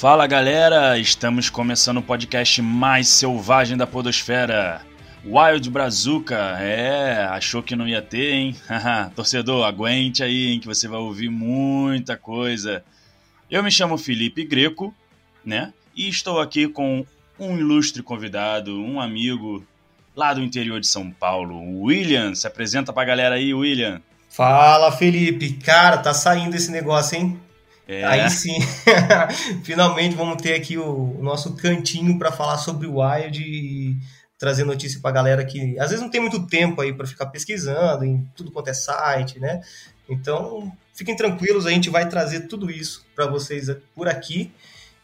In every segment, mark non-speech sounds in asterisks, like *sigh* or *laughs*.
Fala galera, estamos começando o podcast mais selvagem da Podosfera. Wild Brazuca, é, achou que não ia ter, hein? *laughs* Torcedor, aguente aí, hein, que você vai ouvir muita coisa. Eu me chamo Felipe Greco, né? E estou aqui com um ilustre convidado, um amigo lá do interior de São Paulo, William. Se apresenta pra galera aí, William. Fala, Felipe. Cara, tá saindo esse negócio, hein? É, Aí sim. *laughs* Finalmente vamos ter aqui o, o nosso cantinho para falar sobre o Wild e trazer notícia pra galera que às vezes não tem muito tempo aí para ficar pesquisando em tudo quanto é site, né? Então, fiquem tranquilos, a gente vai trazer tudo isso para vocês por aqui.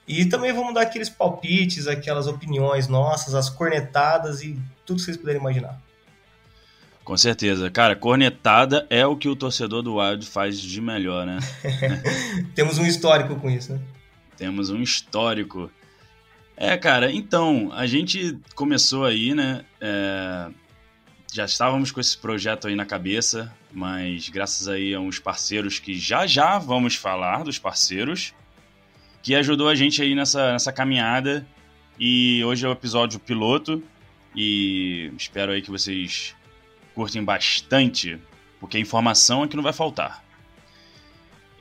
E também vamos dar aqueles palpites, aquelas opiniões nossas, as cornetadas e tudo que vocês puderem imaginar. Com certeza. Cara, cornetada é o que o torcedor do Wild faz de melhor, né? *laughs* Temos um histórico com isso, né? Temos um histórico. É, cara, então, a gente começou aí, né? é, já estávamos com esse projeto aí na cabeça, mas graças aí a uns parceiros que já já vamos falar dos parceiros, que ajudou a gente aí nessa, nessa caminhada. E hoje é o episódio piloto. E espero aí que vocês curtem bastante, porque a informação é que não vai faltar.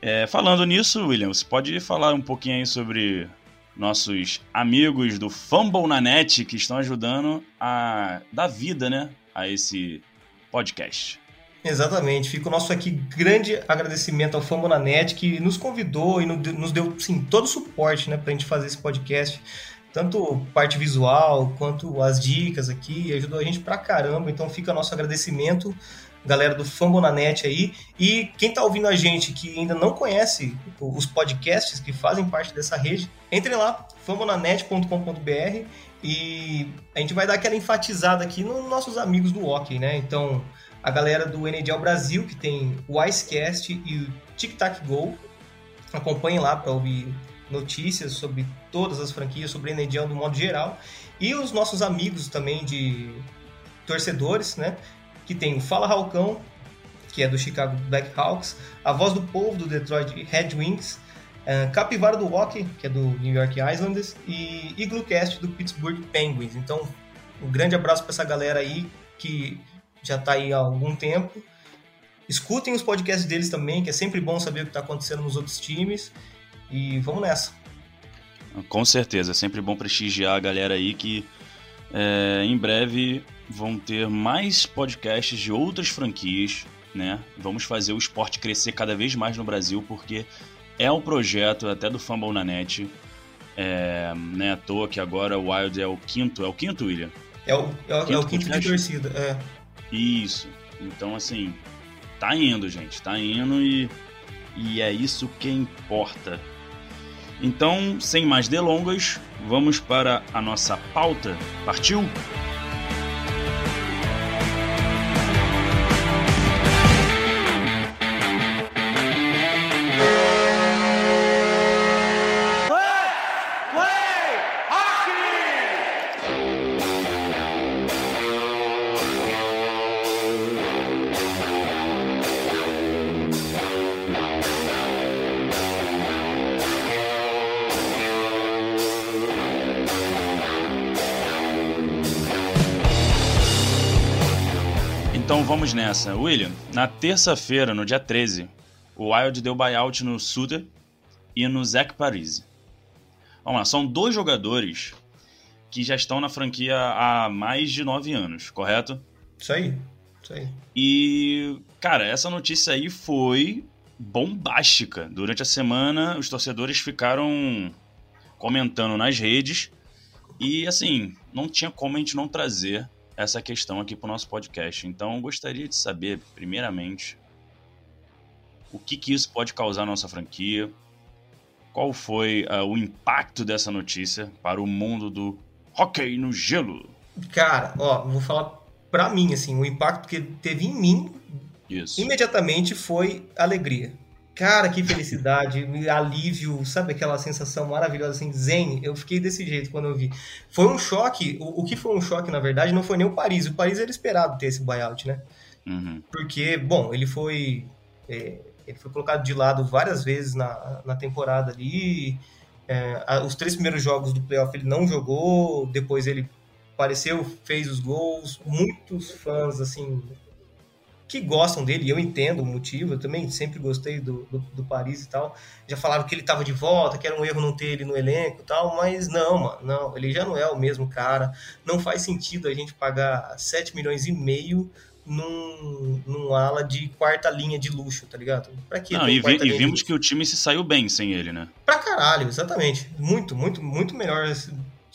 É, falando nisso, William, você pode falar um pouquinho aí sobre nossos amigos do Fumble na Net que estão ajudando a dar vida, né, a esse podcast. Exatamente. Fica o nosso aqui grande agradecimento ao Fambonanet que nos convidou e no- nos deu sim, todo o suporte né, para a gente fazer esse podcast. Tanto parte visual quanto as dicas aqui, ajudou a gente pra caramba. Então fica nosso agradecimento, galera do Fambonanet aí. E quem tá ouvindo a gente que ainda não conhece os podcasts que fazem parte dessa rede, entre lá, fambonanet.com.br e a gente vai dar aquela enfatizada aqui nos nossos amigos do hockey, né? Então, a galera do NHL Brasil, que tem o Icecast e o Tic Tac Go. Acompanhem lá para ouvir notícias sobre todas as franquias, sobre a NHL do modo geral. E os nossos amigos também de torcedores, né? Que tem o Fala Halcão, que é do Chicago Blackhawks, a Voz do Povo do Detroit Red Wings, eh, Capivara do Hockey, que é do New York Islanders, e Iglocast do Pittsburgh Penguins. Então, um grande abraço para essa galera aí que já está aí há algum tempo. Escutem os podcasts deles também, que é sempre bom saber o que está acontecendo nos outros times. E vamos nessa. Com certeza, é sempre bom prestigiar a galera aí que é, em breve vão ter mais podcasts de outras franquias, né? Vamos fazer o esporte crescer cada vez mais no Brasil, porque é um projeto até do Fumble na Net. É, né, à toa que agora o Wild é o quinto, é o quinto, William? É o, é o, é o Quinto quinto de torcida. É. Isso. Então, assim, tá indo, gente. Tá indo e, e é isso que importa. Então, sem mais delongas, vamos para a nossa pauta. Partiu? Vamos nessa. William, na terça-feira, no dia 13, o Wild deu buyout no Suter e no Zach Parise. Vamos lá, são dois jogadores que já estão na franquia há mais de nove anos, correto? Isso aí. Isso aí. E, cara, essa notícia aí foi bombástica. Durante a semana, os torcedores ficaram comentando nas redes e, assim, não tinha como a gente não trazer essa questão aqui para o nosso podcast. Então, eu gostaria de saber, primeiramente, o que, que isso pode causar na nossa franquia, qual foi uh, o impacto dessa notícia para o mundo do hockey no gelo. Cara, ó, vou falar pra mim, assim, o impacto que teve em mim Isso. imediatamente foi alegria. Cara, que felicidade, alívio, sabe aquela sensação maravilhosa, assim, zen. Eu fiquei desse jeito quando eu vi. Foi um choque, o, o que foi um choque, na verdade, não foi nem o Paris. O Paris era esperado ter esse buyout, né? Uhum. Porque, bom, ele foi. É, ele foi colocado de lado várias vezes na, na temporada ali. É, os três primeiros jogos do playoff ele não jogou, depois ele apareceu, fez os gols. Muitos fãs, assim, que gostam dele, eu entendo o motivo, eu também sempre gostei do, do, do Paris e tal. Já falaram que ele estava de volta, que era um erro não ter ele no elenco e tal, mas não, mano, não, ele já não é o mesmo cara. Não faz sentido a gente pagar 7 milhões e meio num, num ala de quarta linha de luxo, tá ligado? Pra que Não, e, vi- e vimos que o time se saiu bem sem ele, né? Pra caralho, exatamente. Muito, muito, muito melhor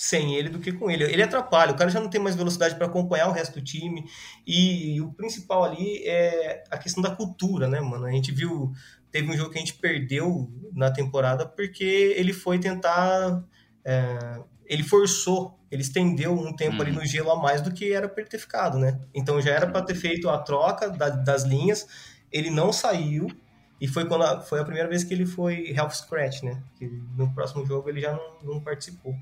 sem ele do que com ele. Ele atrapalha, o cara já não tem mais velocidade para acompanhar o resto do time. E o principal ali é a questão da cultura, né, mano? A gente viu. Teve um jogo que a gente perdeu na temporada porque ele foi tentar. é, ele forçou, ele estendeu um tempo ali Uhum. no gelo a mais do que era para ter ficado, né? Então já era para ter feito a troca da- das linhas, ele não saiu, e foi quando a, foi a primeira vez que ele foi health scratch, né? Que no próximo jogo ele já não, não participou.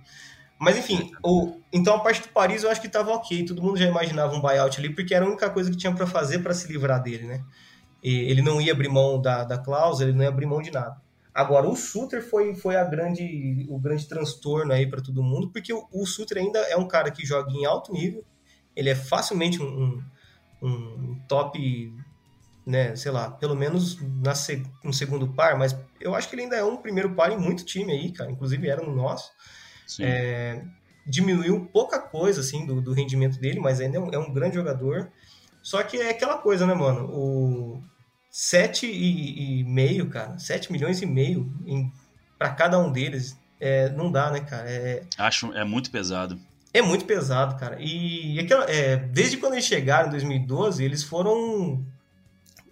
Mas enfim, o, então a parte do Paris eu acho que estava ok. Todo mundo já imaginava um buyout ali, porque era a única coisa que tinha para fazer para se livrar dele, né? E ele não ia abrir mão da, da cláusula, ele não ia abrir mão de nada. Agora, o Suter foi, foi a grande, o grande transtorno aí para todo mundo, porque o, o Suter ainda é um cara que joga em alto nível, ele é facilmente um, um, um top né, sei lá, pelo menos na no segundo par, mas eu acho que ele ainda é um primeiro par em muito time aí, cara, inclusive era no nosso. É, diminuiu pouca coisa, assim, do, do rendimento dele, mas ainda é um, é um grande jogador. Só que é aquela coisa, né, mano, o 7 e, e meio, cara, 7 milhões e meio para cada um deles, é, não dá, né, cara, é, Acho é muito pesado. é muito pesado, cara. E aquela, é, desde quando eles chegaram em 2012, eles foram.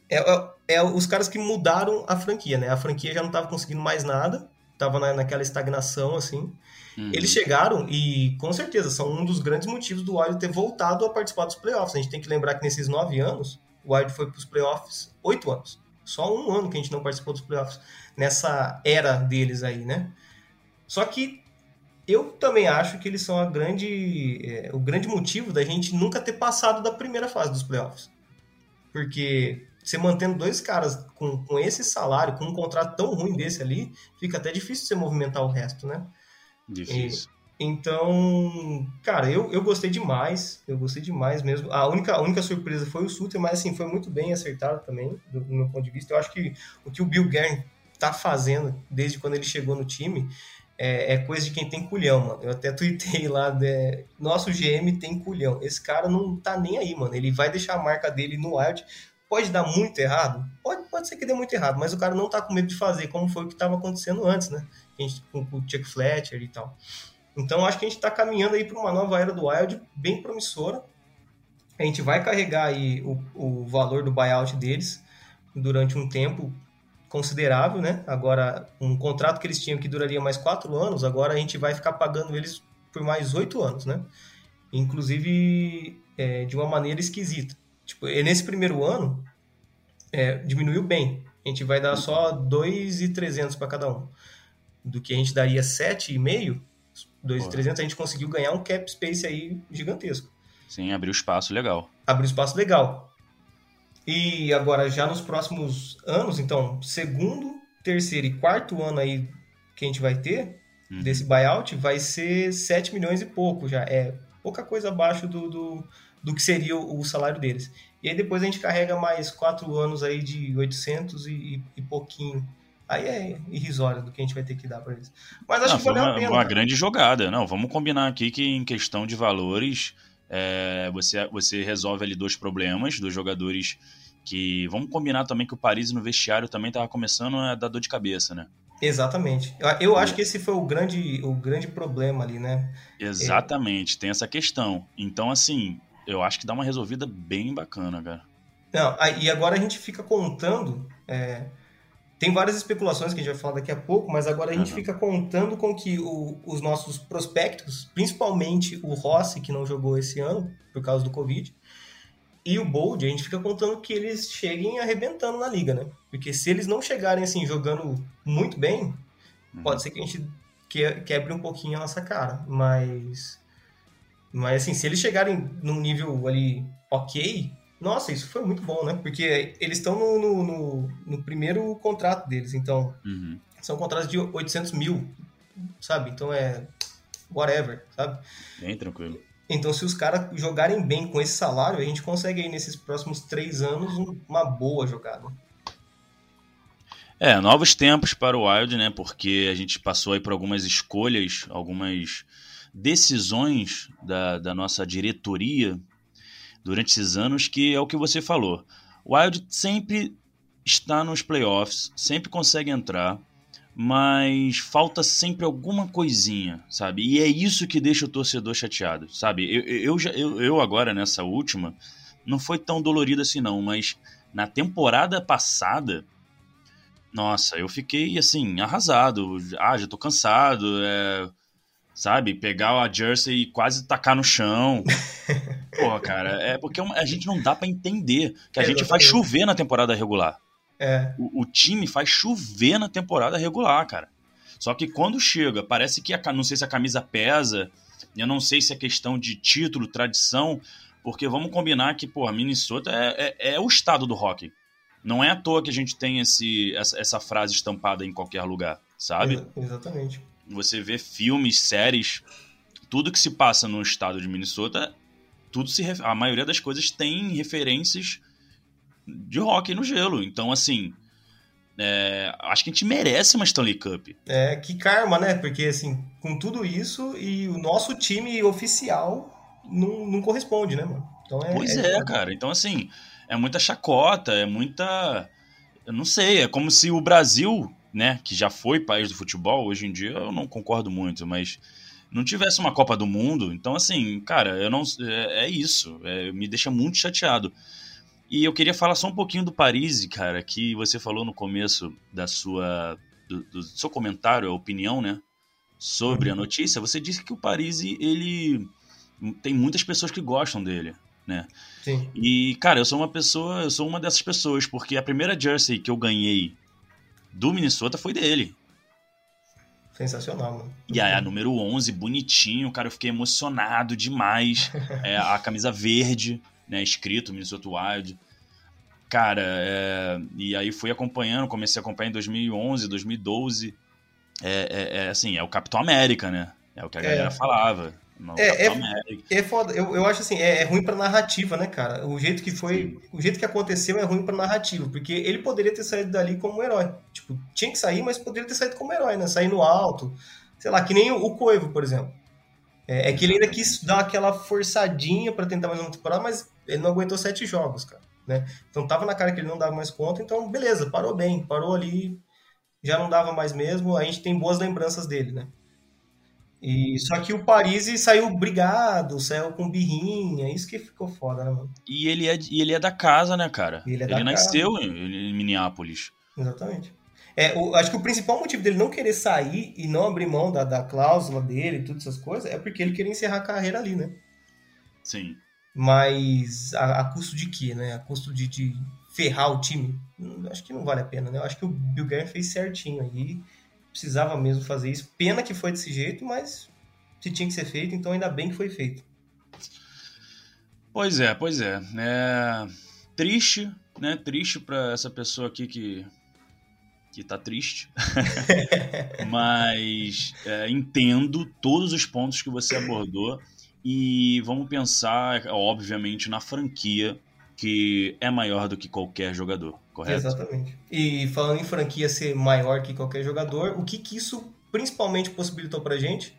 É, é- é os caras que mudaram a franquia, né? A franquia já não estava conseguindo mais nada, tava na, naquela estagnação, assim. Uhum. Eles chegaram e, com certeza, são um dos grandes motivos do Wild ter voltado a participar dos playoffs. A gente tem que lembrar que nesses nove anos, o Wild foi para os playoffs oito anos. Só um ano que a gente não participou dos playoffs nessa era deles aí, né? Só que eu também acho que eles são a grande, é, o grande motivo da gente nunca ter passado da primeira fase dos playoffs. Porque você mantendo dois caras com, com esse salário, com um contrato tão ruim desse ali, fica até difícil você movimentar o resto, né? Difícil. Então, cara, eu, eu gostei demais. Eu gostei demais mesmo. A única, a única surpresa foi o Suter, mas assim, foi muito bem acertado também, do, do meu ponto de vista. Eu acho que o que o Bill Guerin tá fazendo desde quando ele chegou no time é, é coisa de quem tem culhão, mano. Eu até tuitei lá, né, nosso GM tem culhão. Esse cara não tá nem aí, mano. Ele vai deixar a marca dele no Wild. Pode dar muito errado? Pode, pode ser que dê muito errado, mas o cara não tá com medo de fazer, como foi o que estava acontecendo antes, né? A gente, com, o Chuck Fletcher e tal. Então acho que a gente está caminhando aí para uma nova era do Wild bem promissora. A gente vai carregar aí o, o valor do buyout deles durante um tempo considerável, né? Agora, um contrato que eles tinham que duraria mais quatro anos, agora a gente vai ficar pagando eles por mais oito anos, né? Inclusive é, de uma maneira esquisita. Tipo, e nesse primeiro ano, é, diminuiu bem. A gente vai dar só 2,300 para cada um. Do que a gente daria 7,5, 2,300, a gente conseguiu ganhar um cap space aí gigantesco. Sim, abriu espaço legal. Abriu espaço legal. E agora, já nos próximos anos, então, segundo, terceiro e quarto ano aí que a gente vai ter Uhum. desse buyout, vai ser 7 milhões e pouco já. É pouca coisa abaixo do, do, do que seria o, o salário deles. E aí depois a gente carrega mais quatro anos aí de 800 e, e pouquinho. Aí é irrisório do que a gente vai ter que dar para eles. Mas acho Não, que foi valeu uma, a pena. uma cara. grande jogada. Não, vamos combinar aqui que em questão de valores, é, você, você resolve ali dois problemas, dos jogadores que. Vamos combinar também que o Paris no vestiário também tava começando a dar dor de cabeça, né? Exatamente. Eu, eu acho que esse foi o grande, o grande problema ali, né? Exatamente, tem essa questão. Então, assim, eu acho que dá uma resolvida bem bacana, cara. Não, e agora a gente fica contando é, tem várias especulações que a gente vai falar daqui a pouco, mas agora a gente Uhum. fica contando com que o- os nossos prospectos, principalmente o Rossi, que não jogou esse ano por causa do Covid, e o Bold, a gente fica contando que eles cheguem arrebentando na liga, né? Porque se eles não chegarem assim jogando muito bem, Uhum. pode ser que a gente que- quebre um pouquinho a nossa cara, mas mas assim, se eles chegarem num nível ali ok, nossa, isso foi muito bom, né? Porque eles estão no, no, no- no primeiro contrato deles, então Uhum. são contratos de 800 mil, sabe? Então é whatever, sabe? Bem tranquilo. Então, se os caras jogarem bem com esse salário, a gente consegue aí nesses próximos três anos um- uma boa jogada. É, novos tempos para o Wild, né? Porque a gente passou aí por algumas escolhas, algumas decisões da, da nossa diretoria durante esses anos, que é o que você falou. O Wild sempre está nos playoffs, sempre consegue entrar, mas falta sempre alguma coisinha, sabe? E é isso que deixa o torcedor chateado, sabe? Eu, eu, eu eu agora, nessa última, não foi tão dolorido assim não, mas na temporada passada, nossa, eu fiquei assim, arrasado. Ah, já tô cansado. É, sabe? Pegar a Jersey e quase tacar no chão. *laughs* Porra, cara, é porque uma- a gente não dá pra entender que a gente faz chover na temporada regular. É, O, o time faz chover na temporada regular, cara. Só que quando chega, parece que a, não sei se a camisa pesa, eu não sei se é questão de título, tradição, porque vamos combinar que, pô, a Minnesota é, é, é o estado do hockey. Não é à toa que a gente tem esse, essa, essa frase estampada em qualquer lugar, sabe? exa- exatamente. Você vê filmes, séries, tudo que se passa no estado de Minnesota, tudo se a maioria das coisas tem referências de hockey no gelo. Então, assim, é, acho que a gente merece uma Stanley Cup. É, que karma, né? Porque, assim, com tudo isso e o nosso time oficial não, não corresponde, né, mano? Então é. Pois é, cara. Então, assim, é muita chacota, é muita. Eu não sei, é como se o Brasil, né, que já foi país do futebol, hoje em dia eu não concordo muito, mas não tivesse uma Copa do Mundo. Então, assim, cara, eu não. É, é isso. é, me deixa muito chateado. E eu queria falar só um pouquinho do Paris, cara, que você falou no começo da sua. Do, do seu comentário, a opinião, né? Sobre a notícia. Você disse que o Paris, ele. Tem muitas pessoas que gostam dele, né? Sim. E, cara, eu sou uma pessoa, eu sou uma dessas pessoas, porque a primeira jersey que eu ganhei do Minnesota foi dele. Sensacional, mano. E aí, a número 11, bonitinho, cara, eu fiquei emocionado demais. *laughs* É, a camisa verde, né, escrito Minnesota Wild. Cara, é, e aí fui acompanhando, comecei a acompanhar em 2011, 2012. É, é, é, assim, é o Capitão América, né? É o que a É. galera falava. Não, É, América. É foda, eu, eu acho assim, é, é ruim pra narrativa, né, cara? O jeito que foi, o jeito que aconteceu é ruim pra narrativa, porque ele poderia ter saído dali como um herói. Tipo, tinha que sair, mas poderia ter saído como herói, né? Sair no alto, sei lá, que nem o, o Coivo, por exemplo. É, é que ele ainda quis dar aquela forçadinha pra tentar mais uma temporada, mas ele não aguentou sete jogos, cara, né? Então tava na cara que ele não dava mais conta, então beleza, parou bem, parou ali, já não dava mais mesmo, a gente tem boas lembranças dele, né? E, só que o Paris saiu brigado, saiu com birrinha, isso que ficou foda, né, mano? E ele é, e ele é da casa, né, cara? Ele é da nasceu em, em Minneapolis. Exatamente. É, o- acho que o principal motivo dele não querer sair e não abrir mão da, da cláusula dele e todas essas coisas é porque ele queria encerrar a carreira ali, né? Sim. Mas a, a custo de quê, né? A custo de, de ferrar o time? Hum, Acho que não vale a pena, né? Eu acho que o Bill Guerin fez certinho aí. Precisava mesmo fazer isso. Pena que foi desse jeito, mas se tinha que ser feito, então ainda bem que foi feito. Pois é, pois é. é triste, né? Triste pra essa pessoa aqui que que tá triste. *laughs* Mas é, entendo todos os pontos que você abordou e vamos pensar, obviamente, na franquia que é maior do que qualquer jogador, correto? Exatamente. E falando em franquia ser maior que qualquer jogador, o que, que isso principalmente possibilitou pra gente?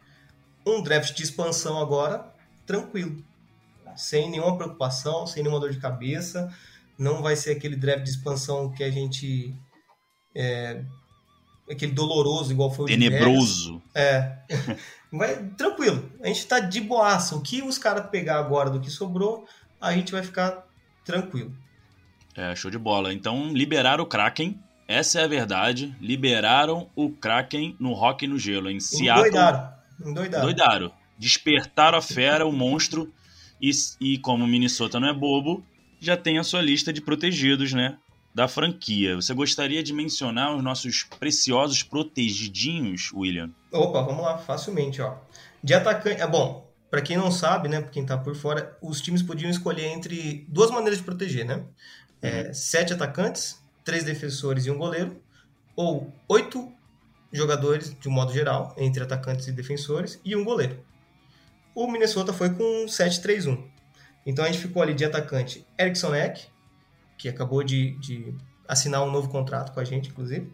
Um draft de expansão agora, tranquilo. Sem nenhuma preocupação, sem nenhuma dor de cabeça. Não vai ser aquele draft de expansão que a gente. É, aquele doloroso, igual foi o. Tenebroso. É. *laughs* Vai, tranquilo. A gente tá de boaça. O que os caras pegar agora do que sobrou, a gente vai ficar tranquilo. É, show de bola. Então, liberar o Kraken, essa é a verdade. Liberaram o Kraken no Rock no Gelo, em Seattle. Endoidaram. Endoidaram. Doidaram. Despertaram a fera, o monstro. E, e como o Minnesota não é bobo, já tem a sua lista de protegidos, né? Da franquia. Você gostaria de mencionar os nossos preciosos protegidinhos, William? Opa, vamos lá, facilmente, ó. De atacante. É bom, para quem não sabe, né? Pra quem tá por fora, os times podiam escolher entre duas maneiras de proteger, né? É, sete atacantes, três defensores e um goleiro, ou oito jogadores, de um modo geral, entre atacantes e defensores, e um goleiro. O Minnesota foi com 7-3-1. Então a gente ficou ali de atacante Erickson Eck, que acabou de, de assinar um novo contrato com a gente, inclusive.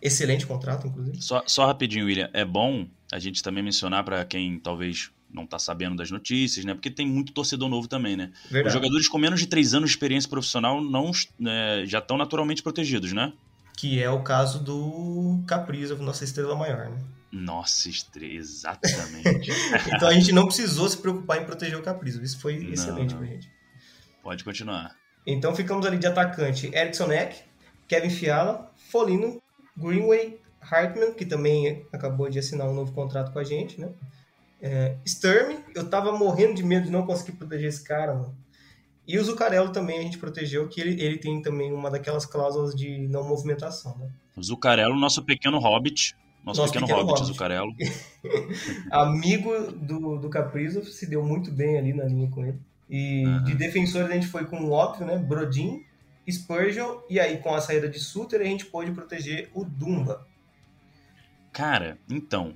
Excelente contrato, inclusive. Só, só rapidinho, William. É bom a gente também mencionar para quem talvez não tá sabendo das notícias, né? Porque tem muito torcedor novo também, né? Verdade. Os jogadores com menos de três anos de experiência profissional não é, já estão naturalmente protegidos, né? Que é o caso do Caprizov, nossa estrela maior, né? Nossa, estre- exatamente. *laughs* Então a gente não precisou se preocupar em proteger o Caprizov. Isso foi Não, excelente não. pra gente. Pode continuar. Então ficamos ali de atacante Erickson Eck, Kevin Fiala, Folino, Greenway, Hartman, que também acabou de assinar um novo contrato com a gente, né? É, Sturm, eu tava morrendo de medo de não conseguir proteger esse cara, mano. E o Zuccarello também a gente protegeu, que ele, ele tem também uma daquelas cláusulas de não movimentação, né? O Zucarello, nosso pequeno hobbit. Nosso, Nosso pequeno, pequeno hobbit, hobbit. Zucarello. *laughs* Amigo do, do Caprizov, se deu muito bem ali na linha com ele. E Aham. de defensores a gente foi com o óbvio, né? Brodin, Spurgeon, e aí com a saída de Suter a gente pôde proteger o Dumba. Cara, então,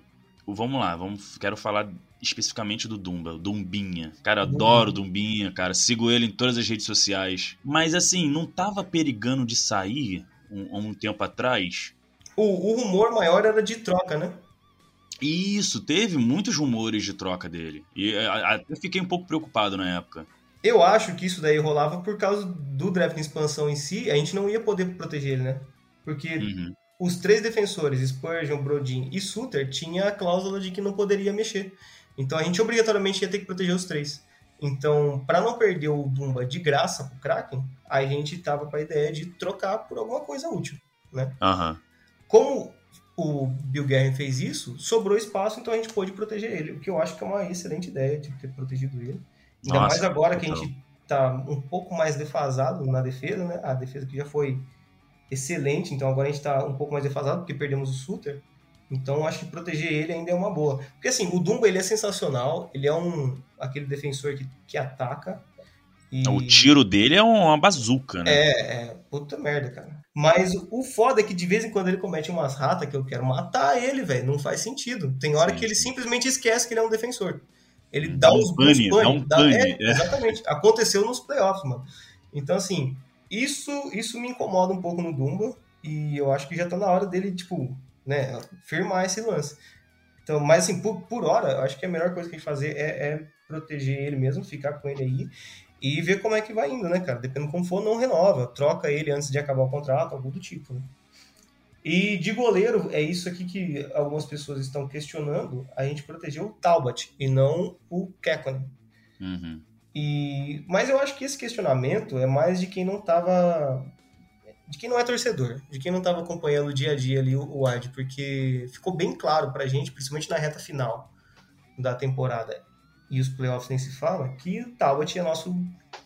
vamos lá, vamos, quero falar especificamente do Dumba, o Dumbinha. Cara, adoro o Dumbinha, cara, sigo ele em todas as redes sociais. Mas assim, não tava perigando de sair um, há um tempo atrás? O, o rumor maior era de troca, né? Isso, teve muitos rumores de troca dele. E até fiquei um pouco preocupado na época. Eu acho que isso daí rolava por causa do draft de expansão em si, a gente não ia poder proteger ele, né? Porque Uhum. Os três defensores, Spurgeon, Brodin e Suter, tinha a cláusula de que não poderia mexer. Então a gente obrigatoriamente ia ter que proteger os três. Então, para não perder o Dumba de graça pro Kraken, a gente tava com a ideia de trocar por alguma coisa útil, né? Aham. Como o Bill Guerin fez isso, sobrou espaço, então a gente pôde proteger ele, o que eu acho que é uma excelente ideia de ter protegido ele. Ainda Nossa, mais agora que a gente tá um pouco mais defasado na defesa, né? A defesa que já foi excelente, então agora a gente tá um pouco mais defasado porque perdemos o Suter. Então acho que proteger ele ainda é uma boa. Porque assim, o Dumba ele é sensacional, ele é um aquele defensor que, que ataca. E... O tiro dele é uma bazuca, né? É, é, puta merda, cara. Mas o foda é que de vez em quando ele comete umas ratas que eu quero matar ele, velho. Não faz sentido. Tem hora Sim, que ele sim. simplesmente esquece que ele é um defensor. Ele Dá dá, um uns pane, uns dá um pane, é, é. Exatamente. Aconteceu nos playoffs, mano. Então, assim, isso, isso me incomoda um pouco no Dumba. E eu acho que já tá na hora dele, tipo, né, firmar esse lance. Então, mas assim, por, por hora, eu acho que a melhor coisa que a gente fazer é, é proteger ele mesmo, ficar com ele aí e ver como é que vai indo, né, cara? Dependendo como for, não renova, troca ele antes de acabar o contrato, algo do tipo, né? E de goleiro, é isso aqui que algumas pessoas estão questionando, a gente protegeu o Talbot e não o Kekkonen. Uhum. E, mas eu acho que esse questionamento é mais de quem não tava. De quem não é torcedor, de quem não estava acompanhando o dia a dia ali o, o porque ficou bem claro pra gente, principalmente na reta final da temporada e os playoffs nem se fala, que o Talbot é nosso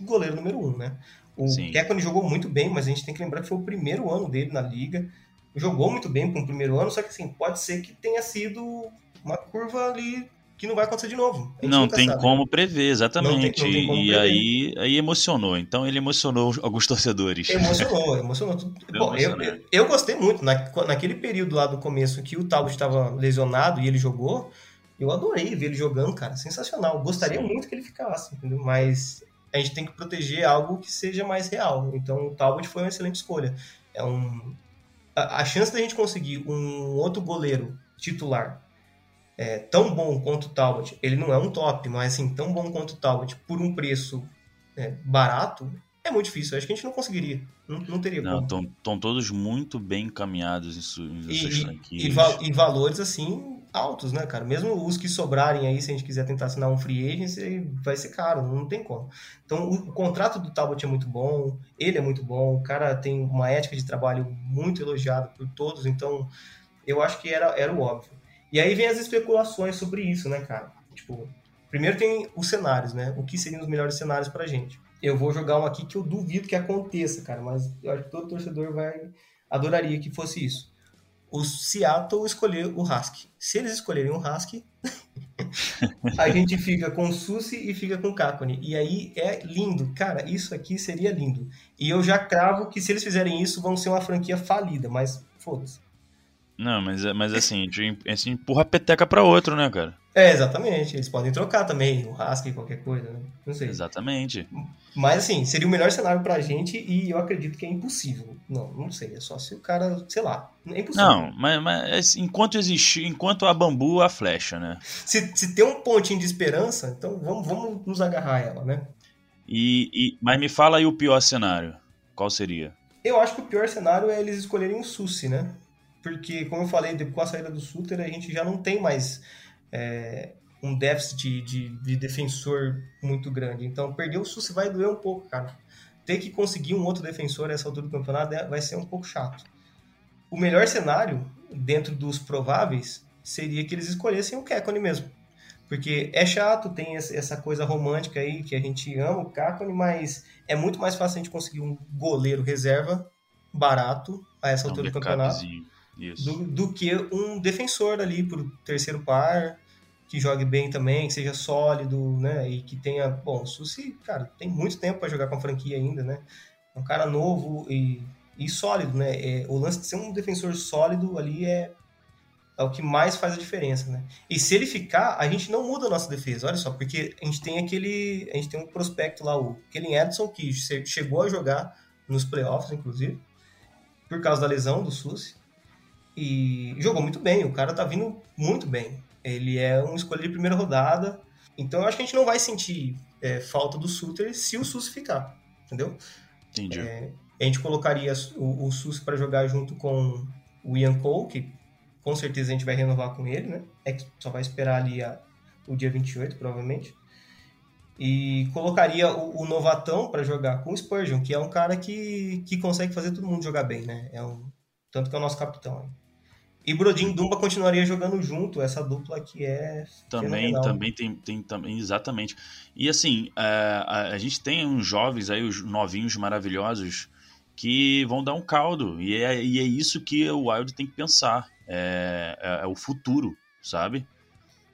goleiro número um, né? O. Kekkonen jogou muito bem, mas a gente tem que lembrar que foi o primeiro ano dele na liga. Jogou muito bem para um primeiro ano, só que assim, pode ser que tenha sido uma curva ali que não vai acontecer de novo. Não tem sabe. como prever, exatamente. Tem- tem como e prever. aí, aí emocionou. Então ele emocionou alguns *laughs* torcedores. Emocionou, emocionou. Bom, eu, eu, eu gostei muito. Na, naquele período lá do começo que o Talbot estava lesionado e ele jogou, eu adorei ver ele jogando, cara. Sensacional. Gostaria Sim. muito que ele ficasse, entendeu? Mas a gente tem que proteger algo que seja mais real. Então o Talbot foi uma excelente escolha. É um... a, a chance da gente conseguir um outro goleiro titular é, tão bom quanto o Talbot, ele não é um top, mas assim, tão bom quanto o Talbot, por um preço é, barato, é muito difícil. Acho que a gente não conseguiria. Não, não teria Não, como. estão todos muito bem encaminhados em E, e- e va- e valores, assim, altos, né, cara? Mesmo os que sobrarem aí, se a gente quiser tentar assinar um free agent, vai ser caro, não tem como. Então, o, o contrato do Talbot é muito bom, ele é muito bom, o cara tem uma ética de trabalho muito elogiada por todos, então eu acho que era, era o óbvio. E aí vem as especulações sobre isso, né, cara? Tipo, primeiro tem os cenários, né? O que seriam os melhores cenários pra gente. Eu vou jogar um aqui que eu duvido que aconteça, cara, mas eu acho que todo torcedor vai adoraria que fosse isso. O Seattle escolher o Husky. Se eles escolherem o Husky, *laughs* a gente fica com o Susi e fica com o Kakoni. E aí é lindo. Cara, isso aqui seria lindo. E eu já cravo que se eles fizerem isso, vão ser uma franquia falida, mas foda-se. Não, mas, é- mas assim, a gente, a gente empurra a peteca pra outro, né, cara? É, exatamente. Eles podem trocar também, o Husky, qualquer coisa, né? Não sei. Exatamente. Mas assim, seria o melhor cenário pra gente e eu acredito que é impossível. Não, não sei. É só se o cara, sei lá. É impossível. Não, mas, mas enquanto existir, enquanto há bambu, há flecha, né? Se, se tem um pontinho de esperança, então vamos, vamos nos agarrar a ela, né? E, e- mas me fala aí o pior cenário. Qual seria? Eu acho que o pior cenário é eles escolherem o Susi, né? Porque, como eu falei, com a saída do Suter, a gente já não tem mais é, um déficit de, de, de defensor muito grande. Então, perder o Susi vai doer um pouco, cara. Ter que conseguir um outro defensor nessa altura do campeonato é- vai ser um pouco chato. O melhor cenário, dentro dos prováveis, seria que eles escolhessem o Kekone mesmo. Porque é chato, tem essa coisa romântica aí que a gente ama o Kakone, mas é muito mais fácil a gente conseguir um goleiro reserva barato a essa É um altura do campeonato. Do, do que um defensor ali pro terceiro par que jogue bem também, que seja sólido, né? E que tenha, bom, o Susi, cara, tem muito tempo para jogar com a franquia ainda, né? É um cara novo e, e sólido, né? É, o lance de ser um defensor sólido ali é é o que mais faz a diferença, né? E se ele ficar, a gente não muda a nossa defesa, olha só, porque a gente tem aquele, a gente tem um prospecto lá, o Kellen Edson, que che- chegou a jogar nos playoffs, inclusive, por causa da lesão do Susi, e jogou muito bem, o cara tá vindo muito bem. Ele é um escolha de primeira rodada, então eu acho que a gente não vai sentir é, falta do Suter se o Susi ficar, entendeu? Entendi. A gente colocaria o, o Susi para jogar junto com o Ian Cole, que com certeza a gente vai renovar com ele, né? É que só vai esperar ali a- o dia 28, provavelmente. E colocaria o, o novatão para jogar com o Spurgeon, que é um cara que, que consegue fazer todo mundo jogar bem, né? É um, tanto que é o nosso capitão. aí. E Brodin e Dumba continuaria jogando junto, essa dupla que é Também, fenomenal. também tem, tem também, exatamente. E assim, é, a, a gente tem uns jovens aí, os novinhos maravilhosos, que vão dar um caldo. E é, e é isso que o Wild tem que pensar. É, é- é o futuro, sabe?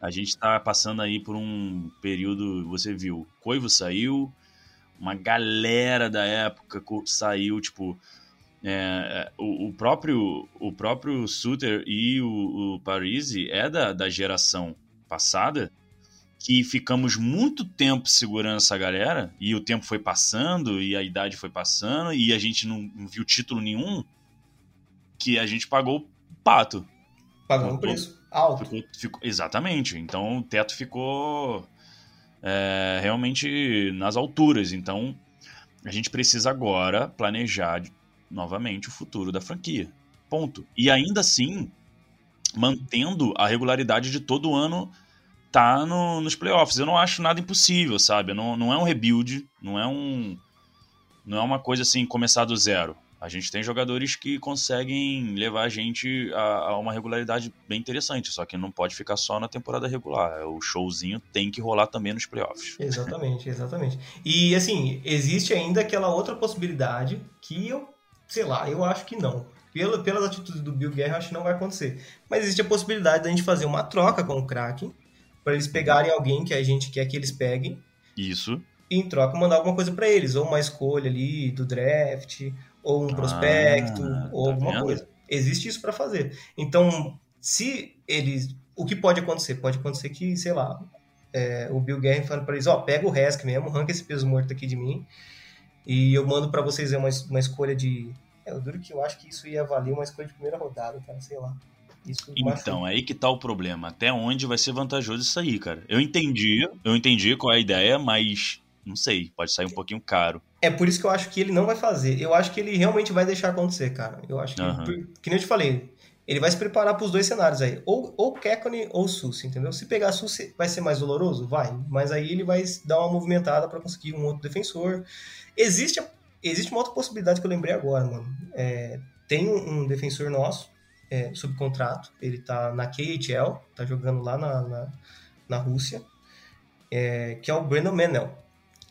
A gente tá passando aí por um período, você viu, Coivo saiu, uma galera da época saiu, tipo, é, o, o próprio o próprio Suter e o, o Parisi é da, da geração passada que ficamos muito tempo segurando essa galera e o tempo foi passando e a idade foi passando e a gente não, não viu título nenhum que a gente pagou o pato. Pagando um preço alto. Ficou- ficou- exatamente. Então o teto ficou é, realmente nas alturas. Então a gente precisa agora planejar novamente o futuro da franquia. Ponto. E ainda assim, mantendo a regularidade de todo ano tá no- nos playoffs. Eu não acho nada impossível, sabe? Não, não é um rebuild, não é um. Não é uma coisa assim, começar do zero. A gente tem jogadores que conseguem levar a gente a, a uma regularidade bem interessante, só que não pode ficar só na temporada regular. O showzinho tem que rolar também nos playoffs. Exatamente, exatamente. E assim, existe ainda aquela outra possibilidade que eu, sei lá, eu acho que não. Pela, pelas atitudes do Bill Guerra, eu acho que não vai acontecer. Mas existe a possibilidade da gente fazer uma troca com o Kraken para eles pegarem alguém que a gente quer que eles peguem Isso. e em troca mandar alguma coisa para eles, ou uma escolha ali do draft, ou um prospecto, Ah, ou tá alguma vendo? coisa. Existe isso para fazer. Então, se eles, o que pode acontecer? Pode acontecer que, sei lá, é, o Bill Guerin falando para eles, ó, pega o Resk mesmo, arranca esse peso morto aqui de mim, e eu mando para vocês uma, es- uma escolha de, é, eu duro que eu acho que isso ia valer uma escolha de primeira rodada, cara, sei lá. Isso Então, é aí que tá o problema. Até onde vai ser vantajoso isso aí, cara? Eu entendi, eu entendi qual é a ideia, mas não sei, pode sair um pouquinho caro. É por isso que eu acho que ele não vai fazer. Eu acho que ele realmente vai deixar acontecer, cara. Eu acho que, Aham. por- que nem eu te falei, ele vai se preparar para os dois cenários aí. Ou, ou Kekkonen ou Susi, entendeu? Se pegar Susi, vai ser mais doloroso? Vai. Mas aí ele vai dar uma movimentada para conseguir um outro defensor. Existe, existe uma outra possibilidade que eu lembrei agora, mano. É, tem um, um defensor nosso, é, sob contrato. Ele tá na KHL, tá jogando lá na, na, na Rússia, é, que é o Brandon Menel.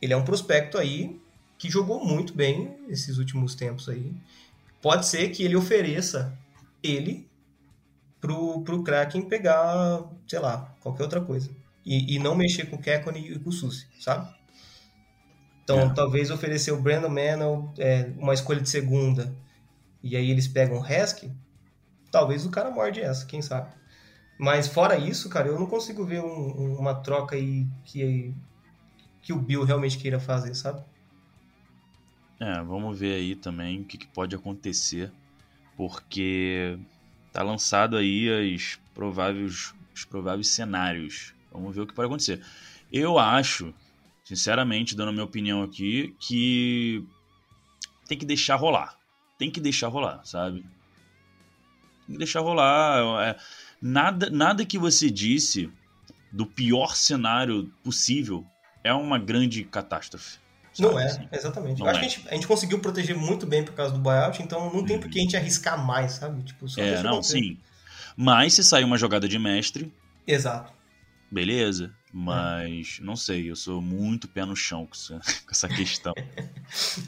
Ele é um prospecto aí que jogou muito bem esses últimos tempos aí. Pode ser que ele ofereça ele pro, pro Kraken pegar, sei lá, qualquer outra coisa. E, e não mexer com o Kekkonen e com o Susi, sabe? Então, É. talvez oferecer o Brandon Manel, é, uma escolha de segunda, e aí eles pegam o Heskey, talvez o cara morde essa, quem sabe. Mas fora isso, cara, eu não consigo ver um- uma troca aí que, que o Bill realmente queira fazer, sabe? É, vamos ver aí também o que, que pode acontecer, porque tá lançado aí as prováveis, os prováveis cenários. Vamos ver o que pode acontecer. Eu acho, sinceramente, dando a minha opinião aqui, que tem que deixar rolar. Tem que deixar rolar, sabe? Tem que deixar rolar. É, nada, nada que você disse do pior cenário possível é uma grande catástrofe. Não sabe, é, assim? exatamente. Não acho é. que a gente, a gente conseguiu proteger muito bem por causa do buyout, então não tem por que a gente arriscar mais, sabe? Tipo, só É, não, sim. Mas se sair uma jogada de mestre, Exato. beleza. Mas não sei, eu sou muito pé no chão com essa, *laughs* com essa questão.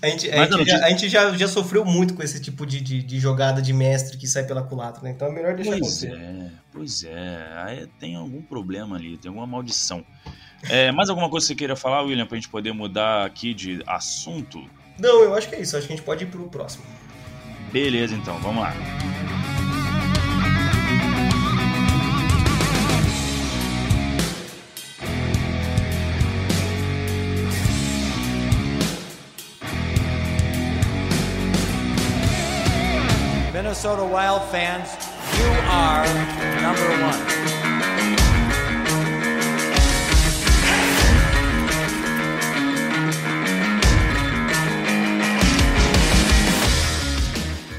A gente, a gente, já, a gente já, já sofreu muito com esse tipo de, de, de jogada de mestre que sai pela culatra, né? Então é melhor deixar Pois acontecer. é, pois é. Aí tem algum problema ali, tem alguma maldição. É, mais alguma coisa que você queira falar, William, pra gente poder mudar aqui de assunto? Não, eu acho que é isso. Acho que a gente pode ir pro próximo. Beleza, então, vamos lá. Minnesota Wild fans, you are number one.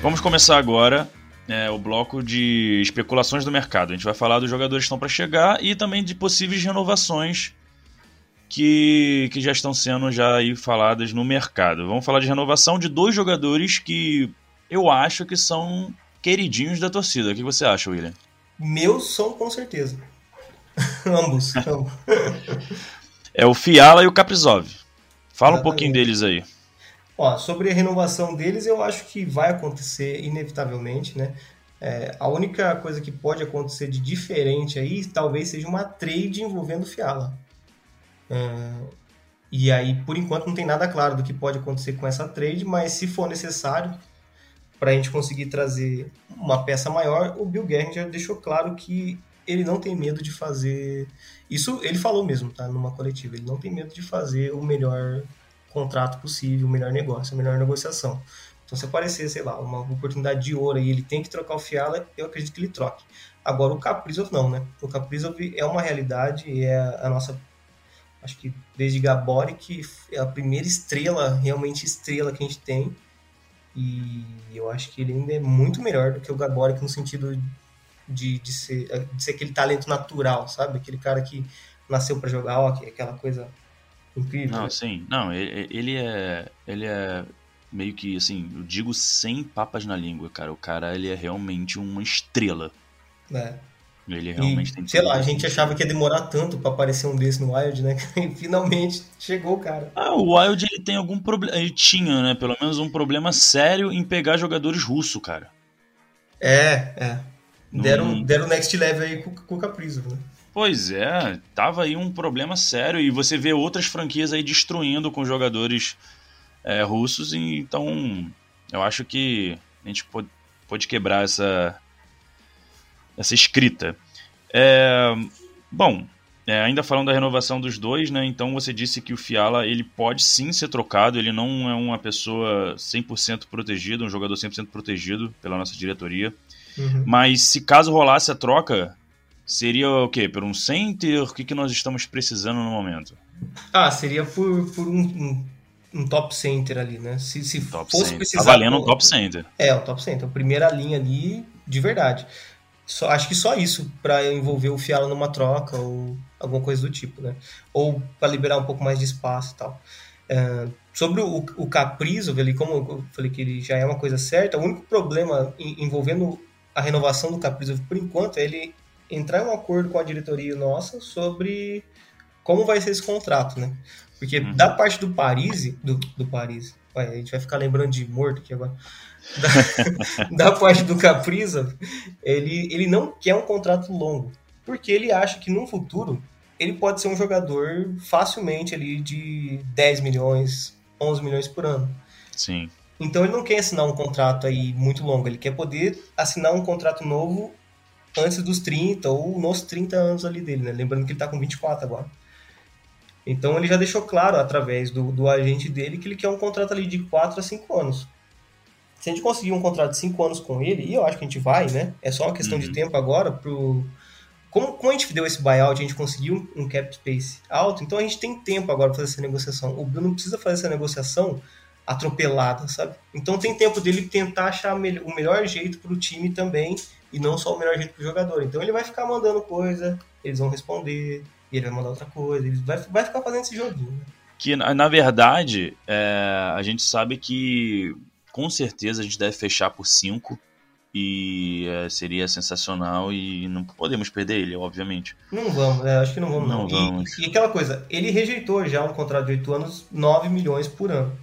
Vamos começar agora é, o bloco de especulações do mercado. A gente vai falar dos jogadores que estão para chegar e também de possíveis renovações que, que já estão sendo já aí faladas no mercado. Vamos falar de renovação de dois jogadores que eu acho que são queridinhos da torcida. O que você acha, William? Meus são com certeza. *laughs* ambos. É o Fiala e o Kaprizov. Fala um Exatamente. pouquinho deles aí. Ó, sobre a renovação deles, eu acho que vai acontecer inevitavelmente, né? É, a única coisa que pode acontecer de diferente aí, talvez seja uma trade envolvendo o Fiala. É, e aí, por enquanto, não tem nada claro do que pode acontecer com essa trade, mas se for necessário, para a gente conseguir trazer uma peça maior, o Bill Guerin já deixou claro que ele não tem medo de fazer. Isso ele falou mesmo, tá? Numa coletiva. Ele não tem medo de fazer o melhor contrato possível, o melhor negócio, a melhor negociação. Então, se aparecer, sei lá, uma oportunidade de ouro e ele tem que trocar o Fiala, eu acredito que ele troque. Agora, o Kaprizov não, né? O Kaprizov é uma realidade é a nossa, acho que desde Gabori, que é a primeira estrela, realmente estrela que a gente tem. E eu acho que ele ainda é muito melhor do que o Gaboric no sentido de, de, ser, de ser aquele talento natural, sabe? Aquele cara que nasceu para jogar hockey, aquela coisa incrível. Não, né? sim. Não, ele, ele é. Ele é meio que assim, eu digo sem papas na língua, cara. O cara ele é realmente uma estrela. É. Ele E, realmente tem sei lá, a gente achava que ia demorar tanto para aparecer um desse no Wild, né? *laughs* E finalmente chegou cara. Ah, o Wild ele tem algum problema. Ele tinha, né? Pelo menos um problema sério em pegar jogadores russos, cara. É, é. Deram, deram next level aí com, com o Caprizov, né? Pois é, tava aí um problema sério e você vê outras franquias aí destruindo com jogadores é, russos, e então eu acho que a gente pode, pode quebrar essa, essa escrita. É, bom, é, ainda falando da renovação dos dois, né? Então você disse que o Fiala ele pode sim ser trocado, ele não é uma pessoa 100% protegida, um jogador 100% protegido pela nossa diretoria. Uhum. Mas se caso rolasse a troca, seria o quê? Por um center? O que, que nós estamos precisando no momento? Ah, seria por, por um, um, um top center ali, né? Se, se Top fosse center. precisar. Tá valendo um top center. É, o top center, a primeira linha ali de verdade. Só, acho que só isso para envolver o Fiala numa troca ou alguma coisa do tipo, né? Ou para liberar um pouco mais de espaço e tal. É, sobre o, o Caprizo, ali, como eu falei que ele já é uma coisa certa, o único problema em- envolvendo a renovação do Caprizo, por enquanto, é ele entrar em um acordo com a diretoria nossa sobre como vai ser esse contrato, né? Porque Uhum. da parte do Paris, do, do Paris, a gente vai ficar lembrando de morto aqui agora. *laughs* Da, da parte do Capriza, ele, ele não quer um contrato longo, porque ele acha que no futuro ele pode ser um jogador facilmente ali de 10 milhões, 11 milhões por ano. Sim. Então ele não quer assinar um contrato aí muito longo, ele quer poder assinar um contrato novo antes dos 30 ou nos 30 anos ali dele, né? Lembrando que ele tá com 24 agora. Então ele já deixou claro através do, do agente dele que ele quer um contrato ali de 4 a 5 anos. Se a gente conseguir um contrato de 5 anos com ele, e eu acho que a gente vai, né? É só uma questão de Uhum. tempo agora pro. Como, como a gente deu esse buyout, a gente conseguiu um cap space alto, então a gente tem tempo agora para fazer essa negociação. O Bruno não precisa fazer essa negociação atropelada, sabe? Então tem tempo dele tentar achar o melhor jeito para o time também e não só o melhor jeito para o jogador. Então ele vai ficar mandando coisa, eles vão responder, e ele vai mandar outra coisa, ele vai, vai ficar fazendo esse joguinho. né? Que, na na verdade, é, a gente sabe que com certeza a gente deve fechar por 5 e é, seria sensacional e não podemos perder ele, obviamente. Não vamos, né? Acho que não vamos, não. Não E- vamos. E, aquela coisa, ele rejeitou já um contrato de 8 anos, 9 milhões por ano.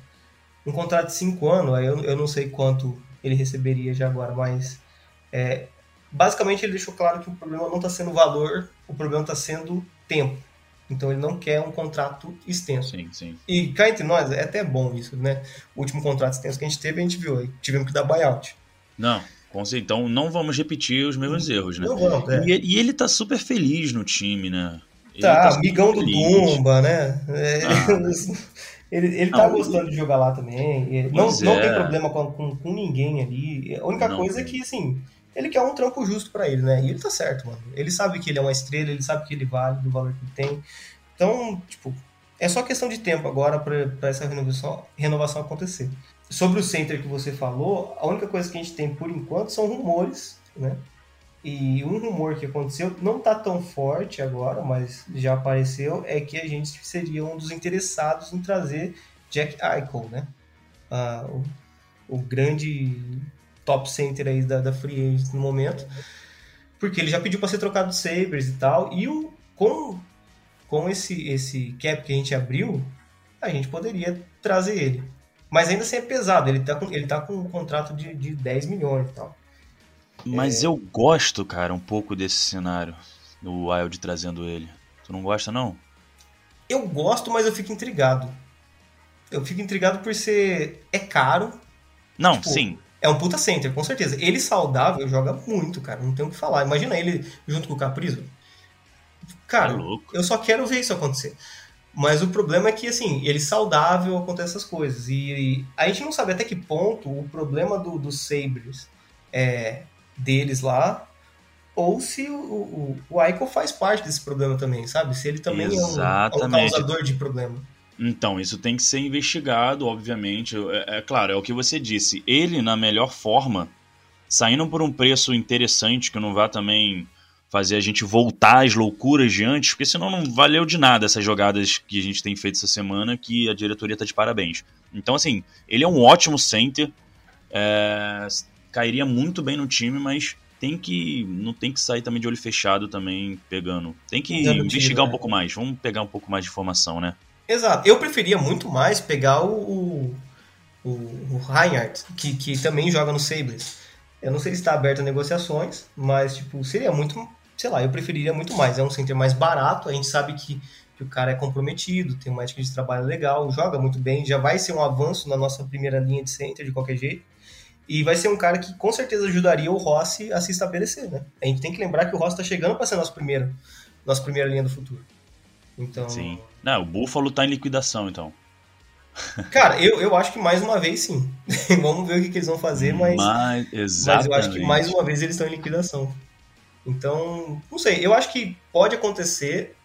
Um contrato de 5 anos, aí eu, eu não sei quanto ele receberia já agora, mas é, basicamente ele deixou claro que o problema não está sendo valor, o problema está sendo tempo. Então ele não quer um contrato extenso. Sim, sim. E cá entre nós, é até bom isso, né? O último contrato extenso que a gente teve, a gente viu aí. Tivemos que dar buyout. Não. Então não vamos repetir os mesmos erros, né? Não vamos, é. E, e ele tá super feliz no time, né? Ele Tá, super amigão do. Dumba, né? É, Ah. *laughs* ele, ele tá gostando de jogar lá também. Ele Não, Pois não é. tem problema com, com, com ninguém ali. A única Não coisa é que, assim, ele quer um trampo justo pra ele, né? E ele tá certo, mano. Ele sabe que ele é uma estrela, ele sabe que ele vale do valor que ele tem. Então, tipo, é só questão de tempo agora pra essa renovação, renovação acontecer. Sobre o center que você falou, a única coisa que a gente tem por enquanto são rumores, né? E um rumor que aconteceu, não tá tão forte agora, mas já apareceu, é que a gente seria um dos interessados em trazer Jack Eichel, né? Ah, o, o grande top center aí da, da Free Agent no momento. Porque ele já pediu para ser trocado de Sabres e tal. E o, com, com esse, esse cap que a gente abriu, a gente poderia trazer ele. Mas ainda assim é pesado, ele tá com, ele tá com um contrato de, de 10 milhões e tal. Mas É. eu gosto, cara, um pouco desse cenário. O Wild trazendo ele. Tu não gosta, não? Eu gosto, mas eu fico intrigado. Eu fico intrigado por ser. É caro, Não, Tipo, sim. É um puta center, com certeza. Ele saudável joga muito, cara. Não tem o que falar. Imagina ele junto com o Caprizo. Cara, É eu só quero ver isso acontecer. Mas o problema é que, assim, ele saudável acontece essas coisas. E a gente não sabe até que ponto o problema do, dos Sabres é deles lá, ou se o, o, o Aiko faz parte desse problema também, sabe? Se ele também é um, é um Exatamente. causador de problema. Então, isso tem que ser investigado, obviamente. É, é claro, é o que você disse. Ele, na melhor forma, saindo por um preço interessante, que não vá também fazer a gente voltar às loucuras de antes, porque senão não valeu de nada essas jogadas que a gente tem feito essa semana, que a diretoria tá de parabéns. Então, assim, ele é um ótimo center, é, cairia muito bem no time, mas tem que não tem que sair também de olho fechado também pegando. Tem que tiro, investigar um né? pouco mais. Vamos pegar um pouco mais de informação, né? Exato. Eu preferia muito mais pegar o, o, o Reinhardt, que, que também joga no Sabres. Eu não sei se está aberto a negociações, mas tipo, seria muito, sei lá, eu preferiria muito mais. É um center mais barato, a gente sabe que, que o cara é comprometido, tem uma ética de trabalho legal, joga muito bem, já vai ser um avanço na nossa primeira linha de center de qualquer jeito. E vai ser um cara que com certeza ajudaria o Rossi a se estabelecer, né? A gente tem que lembrar que o Rossi está chegando para ser nosso primeiro, nossa primeira linha do futuro. Então, Sim. Não, o Buffalo tá em liquidação, então. *laughs* Cara, eu, eu acho que mais uma vez sim. *laughs* Vamos ver o que, que eles vão fazer, mas, Mas, mas eu acho que mais uma vez eles estão em liquidação. Então, não sei, eu acho que pode acontecer.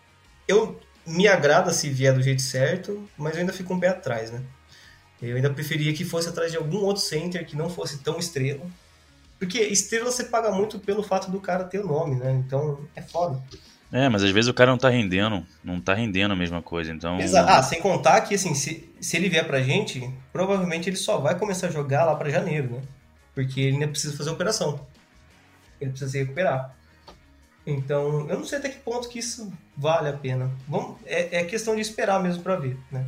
Eu me agrada se vier do jeito certo, mas eu ainda fico um pé atrás, né? Eu ainda preferia que fosse atrás de algum outro center que não fosse tão estrela. Porque estrela você paga muito pelo fato do cara ter o nome, né? Então é foda. É, mas às vezes o cara não tá rendendo, não tá rendendo a mesma coisa, então... Exato. Ah, sem contar que, assim, se, se ele vier pra gente, provavelmente ele só vai começar a jogar lá pra janeiro, né? Porque ele ainda precisa fazer operação. Ele precisa se recuperar. Então, eu não sei até que ponto que isso vale a pena. Vamos, é, é questão de esperar mesmo para ver, né?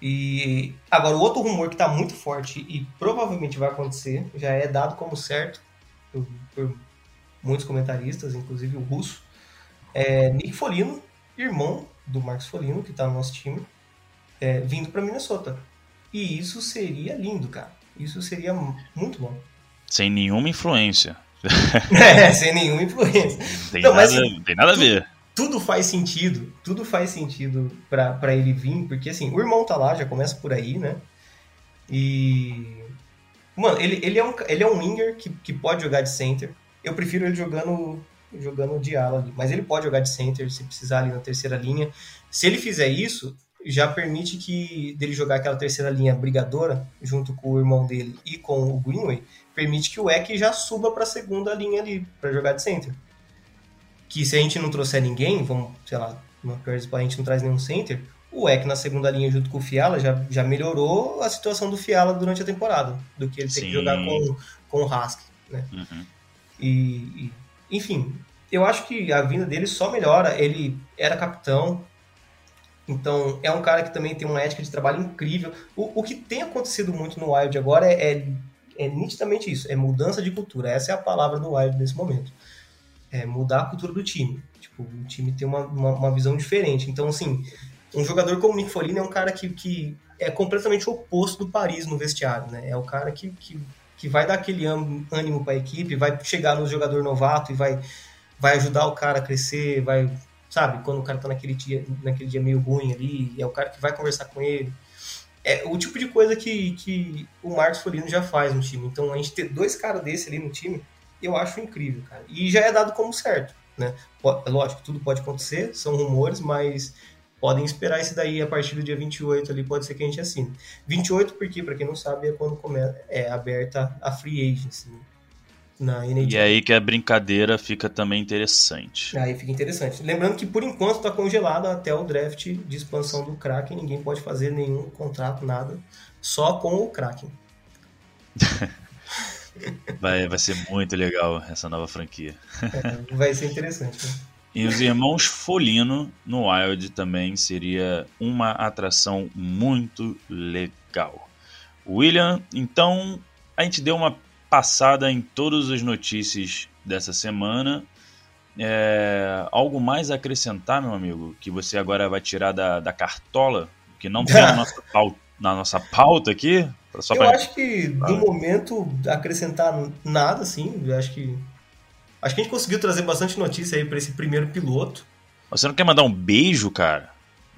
E agora o outro rumor que está muito forte e provavelmente vai acontecer, já é dado como certo por, por muitos comentaristas, inclusive o Russo, é Nick Folino, irmão do Marcos Folino, que está no nosso time, é, vindo para Minnesota. E isso seria lindo, cara. Isso seria muito bom. Sem nenhuma influência. *laughs* é, sem nenhuma influência. Tem, não, nada, mas, tem nada a ver. Tudo faz sentido, tudo faz sentido para ele vir, porque assim, o irmão tá lá, já começa por aí, né? E. Mano, ele, ele, é, um, ele é um winger que, que pode jogar de center. Eu prefiro ele jogando jogando de ala ali. Mas ele pode jogar de center se precisar ali na terceira linha. Se ele fizer isso, já permite que dele jogar aquela terceira linha brigadora junto com o irmão dele e com o Greenway, permite que o Eck já suba para a segunda linha ali para jogar de center. Que se a gente não trouxer ninguém, vamos, sei lá, uma a gente não traz nenhum center, o Eck na segunda linha junto com o Fiala já, já melhorou a situação do Fiala durante a temporada, do que ele ter que jogar com, com o Hask, né? Uhum. E, e, enfim, eu acho que a vinda dele só melhora. Ele era capitão, então, é um cara que também tem uma ética de trabalho incrível. O, o que tem acontecido muito no Wild agora é, é, é, nitidamente isso: é mudança de cultura. Essa é a palavra do Wild nesse momento. É mudar a cultura do time. Tipo, o time tem uma, uma, uma visão diferente. Então, assim, um jogador como o Nick Folino é um cara que, que é completamente oposto do Paris no vestiário, né? É o cara que, que, que vai dar aquele ânimo para a equipe, vai chegar no jogador novato e vai, vai ajudar o cara a crescer, vai sabe? Quando o cara tá naquele dia, naquele dia meio ruim ali, é o cara que vai conversar com ele. É o tipo de coisa que, que o Marcos Folino já faz no time. Então a gente ter dois caras desse ali no time, eu acho incrível, cara. E já é dado como certo, né? Lógico, tudo pode acontecer, são rumores, mas podem esperar esse daí a partir do dia 28 ali, pode ser que a gente assine. 28 porque, para quem não sabe, é quando começa, é aberta a free agency. Né? na NHL. E aí que a brincadeira fica também interessante. Aí fica interessante. Lembrando que por enquanto está congelado até o draft de expansão do Kraken. Ninguém pode fazer nenhum contrato, nada. Só com o Kraken. *laughs* vai, vai ser muito legal essa nova franquia. É, vai ser interessante. Né? E os irmãos Folino no Wild também seria uma atração muito legal. William, então a gente deu uma passada em todas as notícias dessa semana. É, algo mais a acrescentar, meu amigo, que você agora vai tirar da, da cartola, que não tem na *laughs* nossa pauta, na nossa pauta aqui? Só eu pra... acho que, no momento, acrescentar nada, assim. Eu acho que. Acho que a gente conseguiu trazer bastante notícia aí para esse primeiro piloto. Você não quer mandar um beijo, cara?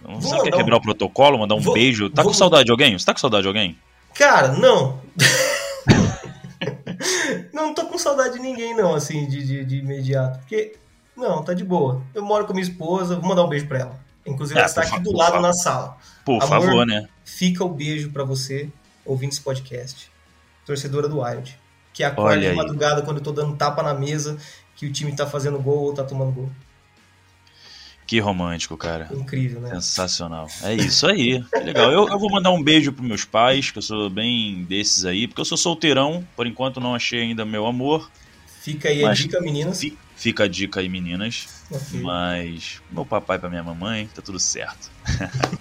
Você não quer quebrar um... o protocolo, mandar um vou, beijo? Tá vou... com saudade de alguém? Você tá com saudade de alguém? Cara, não. *laughs* não tô com saudade de ninguém, não, assim, de, de, de, imediato. Porque, não, tá de boa. Eu moro com minha esposa, vou mandar um beijo pra ela. Inclusive, é, ela está aqui do lado na sala. Por Amor, favor, né? Fica o beijo para você, ouvindo esse podcast. Torcedora do Wild. Que acorda de madrugada quando eu tô dando tapa na mesa, que o time tá fazendo gol ou tá tomando gol. Que romântico, cara. Incrível, né? Sensacional. É isso aí. Que legal. Eu, eu vou mandar um beijo pros meus pais, que eu sou bem desses aí, porque eu sou solteirão, por enquanto não achei ainda meu amor. Fica aí a dica, meninas. Fica a dica aí, meninas. Okay. Mas meu papai pra minha mamãe, tá tudo certo.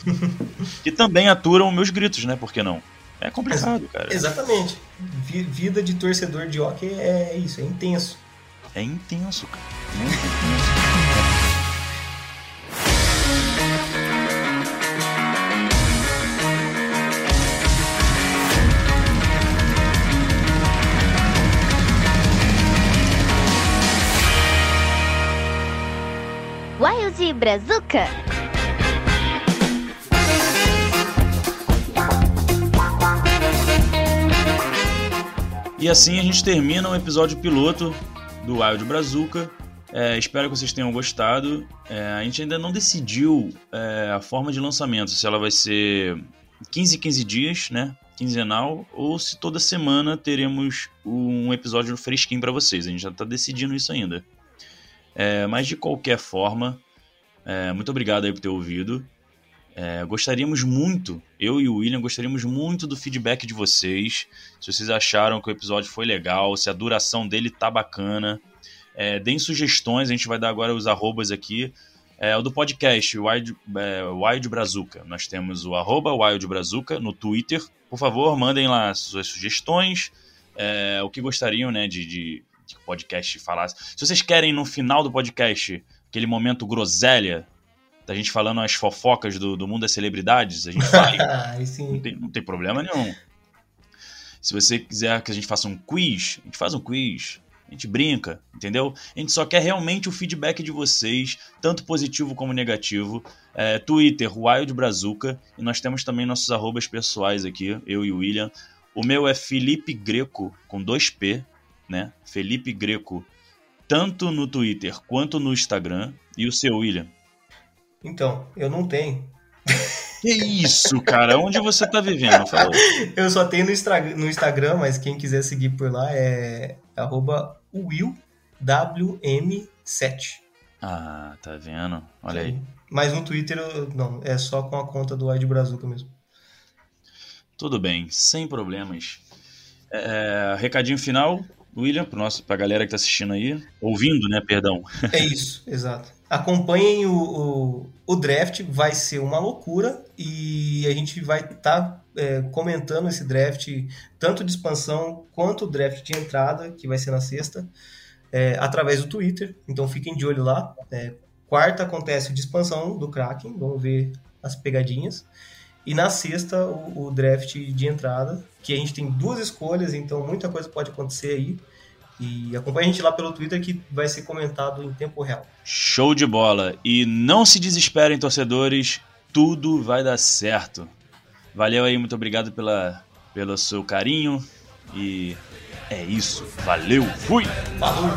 *laughs* que também aturam meus gritos, né? Por que não? É complicado, cara. Exatamente. Vida de torcedor de hockey é isso, é intenso. É intenso, cara. Muito intenso. de Brazuca. E assim a gente termina o episódio piloto do Wild Brazuca. É, espero que vocês tenham gostado. É, a gente ainda não decidiu é, a forma de lançamento, se ela vai ser 15 15 dias, né? Quinzenal, ou se toda semana teremos um episódio fresquinho para vocês. A gente já está decidindo isso ainda. É, mas de qualquer forma, é, muito obrigado aí por ter ouvido. É, gostaríamos muito, eu e o William gostaríamos muito do feedback de vocês. Se vocês acharam que o episódio foi legal, se a duração dele tá bacana. É, deem sugestões, a gente vai dar agora os arrobas aqui. É, o do podcast, Wild, é, Wild Brazuca. Nós temos o arroba Wild Brazuca no Twitter. Por favor, mandem lá suas sugestões, é, o que gostariam né, de, de, de podcast falasse. Se vocês querem no final do podcast aquele momento groselha, da gente falando as fofocas do, do mundo das celebridades, a gente faz. *laughs* não, tem, não tem problema nenhum. Se você quiser que a gente faça um quiz, a gente faz um quiz. A gente brinca, entendeu? A gente só quer realmente o feedback de vocês, tanto positivo como negativo. É, Twitter, Wild Brazuca. E nós temos também nossos arrobas pessoais aqui, eu e o William. O meu é Felipe Greco, com dois P, né? Felipe Greco, tanto no Twitter quanto no Instagram. E o seu, William? Então, eu não tenho. Que isso, cara? Onde você tá vivendo? Fala. *laughs* Eu só tenho no, no Instagram, mas quem quiser seguir por lá é arroba willwm7. Ah, tá vendo? Olha Sim. aí. Mas no Twitter, não, é só com a conta do Ed Brazuca mesmo. Tudo bem, sem problemas. É, recadinho final, William, para nosso, pra galera que tá assistindo aí, ouvindo, né, perdão. É isso, exato. Acompanhem o, o, o, draft, vai ser uma loucura e a gente vai estar tá, é, comentando esse draft, tanto de expansão quanto o draft de entrada, que vai ser na sexta, é, através do Twitter. Então fiquem de olho lá. É, quarta acontece de expansão do Kraken, vamos ver as pegadinhas. E na sexta, o, o draft de entrada, que a gente tem duas escolhas, então muita coisa pode acontecer aí. E acompanhe a gente lá pelo Twitter que vai ser comentado em tempo real. Show de bola! E não se desesperem, torcedores, tudo vai dar certo. Valeu aí, muito obrigado pela, pelo seu carinho. E é isso. Valeu, fui! Falou!